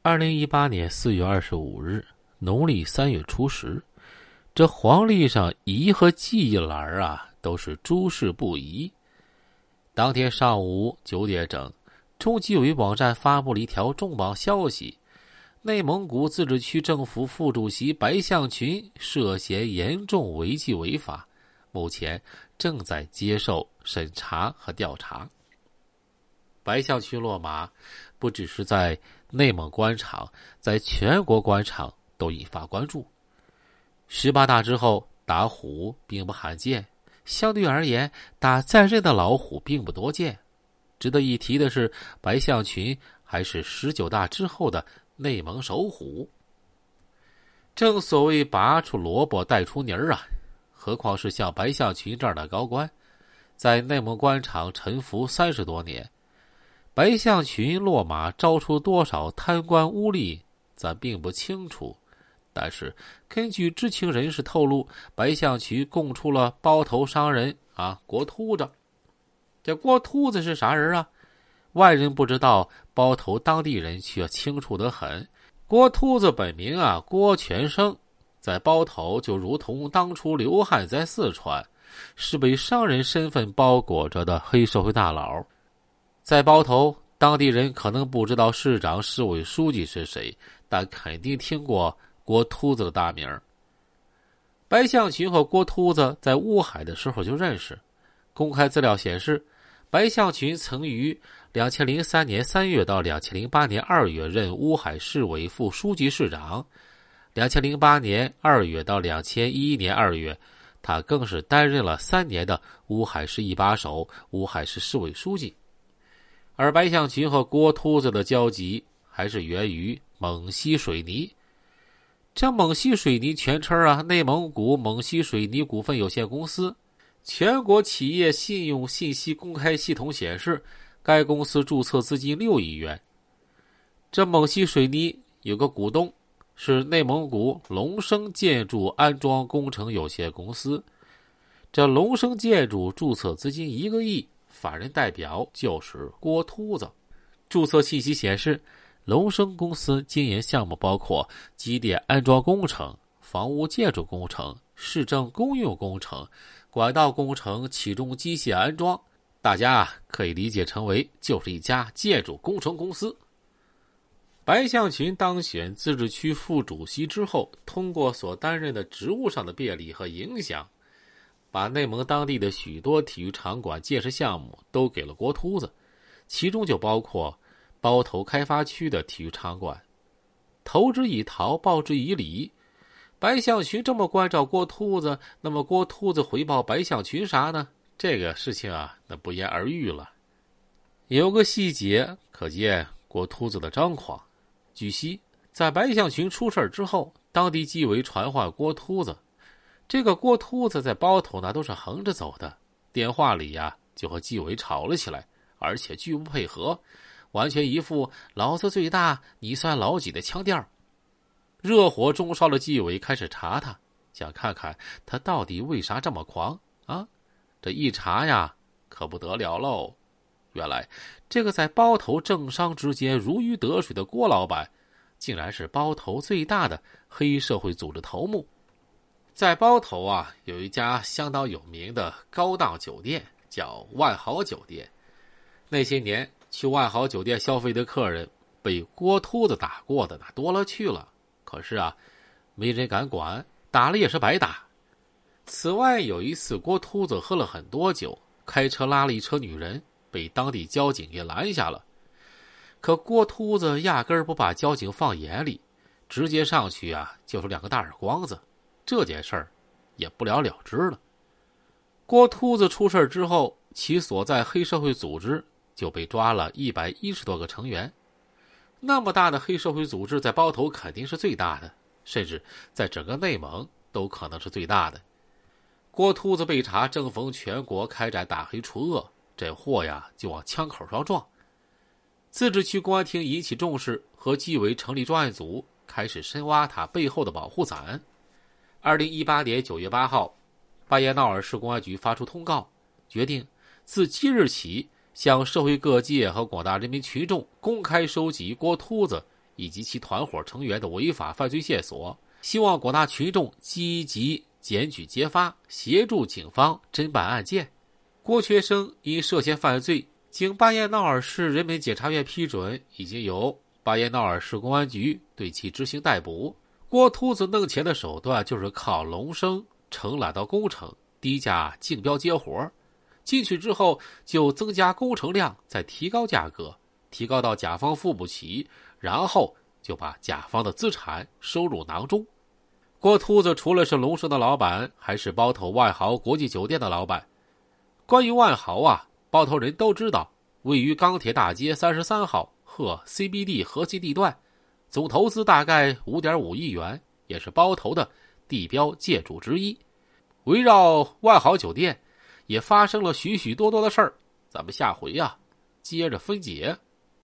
二零一八年四月二十五日，农历三月初十，这黄历上宜和忌一栏啊，都是诸事不宜。当天上午九点整，中纪委网站发布了一条重磅消息：内蒙古自治区政府副主席白向群涉嫌严重违纪违法，目前正在接受审查和调查。白象群落马，不只是在。内蒙官场在全国官场都引发关注。十八大之后打虎并不罕见，相对而言打在任的老虎并不多见。值得一提的是，白象群还是十九大之后的内蒙首虎。正所谓拔出萝卜带出泥儿啊，何况是像白象群这样的高官，在内蒙官场沉浮三十多年。白象群落马招出多少贪官污吏，咱并不清楚。但是根据知情人士透露，白象群供出了包头商人啊郭秃子。这郭秃子是啥人啊？外人不知道，包头当地人却清楚得很。郭秃子本名啊郭全生，在包头就如同当初刘汉在四川，是被商人身份包裹着的黑社会大佬。在包头，当地人可能不知道市长、市委书记是谁，但肯定听过郭秃子的大名。白象群和郭秃子在乌海的时候就认识。公开资料显示，白象群曾于两千零三年三月到两千零八年二月任乌海市委副书记、市长；两千零八年二月到两千一一年二月，他更是担任了三年的乌海市一把手、乌海市市委书记。而白象群和郭秃子的交集还是源于蒙西水泥。这蒙西水泥全称啊，内蒙古蒙西水泥股份有限公司。全国企业信用信息公开系统显示，该公司注册资金六亿元。这蒙西水泥有个股东是内蒙古龙生建筑安装工程有限公司。这龙生建筑注册资金一个亿。法人代表就是郭秃子。注册信息显示，龙生公司经营项目包括机电安装工程、房屋建筑工程、市政公用工程、管道工程、起重机械安装。大家可以理解成为就是一家建筑工程公司。白向群当选自治区副主席之后，通过所担任的职务上的便利和影响。把内蒙当地的许多体育场馆建设项目都给了郭秃子，其中就包括包头开发区的体育场馆。投之以桃，报之以李。白象群这么关照郭秃子，那么郭秃子回报白象群啥呢？这个事情啊，那不言而喻了。有个细节可见郭秃子的张狂。据悉，在白象群出事之后，当地纪委传唤郭秃子。这个郭秃子在包头呢，都是横着走的。电话里呀，就和纪委吵了起来，而且拒不配合，完全一副“老子最大，你算老几”的腔调。热火中烧的纪委开始查他，想看看他到底为啥这么狂啊？这一查呀，可不得了喽！原来，这个在包头政商之间如鱼得水的郭老板，竟然是包头最大的黑社会组织头目。在包头啊，有一家相当有名的高档酒店，叫万豪酒店。那些年去万豪酒店消费的客人，被郭秃子打过的那多了去了。可是啊，没人敢管，打了也是白打。此外，有一次郭秃子喝了很多酒，开车拉了一车女人，被当地交警给拦下了。可郭秃子压根儿不把交警放眼里，直接上去啊，就是两个大耳光子。这件事儿也不了了之了。郭秃子出事之后，其所在黑社会组织就被抓了一百一十多个成员。那么大的黑社会组织，在包头肯定是最大的，甚至在整个内蒙都可能是最大的。郭秃子被查，正逢全国开展打黑除恶，这货呀就往枪口上撞。自治区公安厅引起重视，和纪委成立专案组，开始深挖他背后的保护伞。二零一八年九月八号，巴彦淖尔市公安局发出通告，决定自即日起向社会各界和广大人民群众公开收集郭秃子以及其团伙成员的违法犯罪线索，希望广大群众积极检举揭发，协助警方侦办案件。郭学生因涉嫌犯罪，经巴彦淖尔市人民检察院批准，已经由巴彦淖尔市公安局对其执行逮捕。郭秃子弄钱的手段就是靠龙生承揽到工程，低价竞标接活进去之后就增加工程量，再提高价格，提高到甲方付不起，然后就把甲方的资产收入囊中。郭秃子除了是龙生的老板，还是包头万豪国际酒店的老板。关于万豪啊，包头人都知道，位于钢铁大街三十三号和 CBD 核心地段，总投资大概五点五亿元，也是包头的地标建筑之一。围绕万豪酒店，也发生了许许多多的事儿，咱们下回呀接着分解。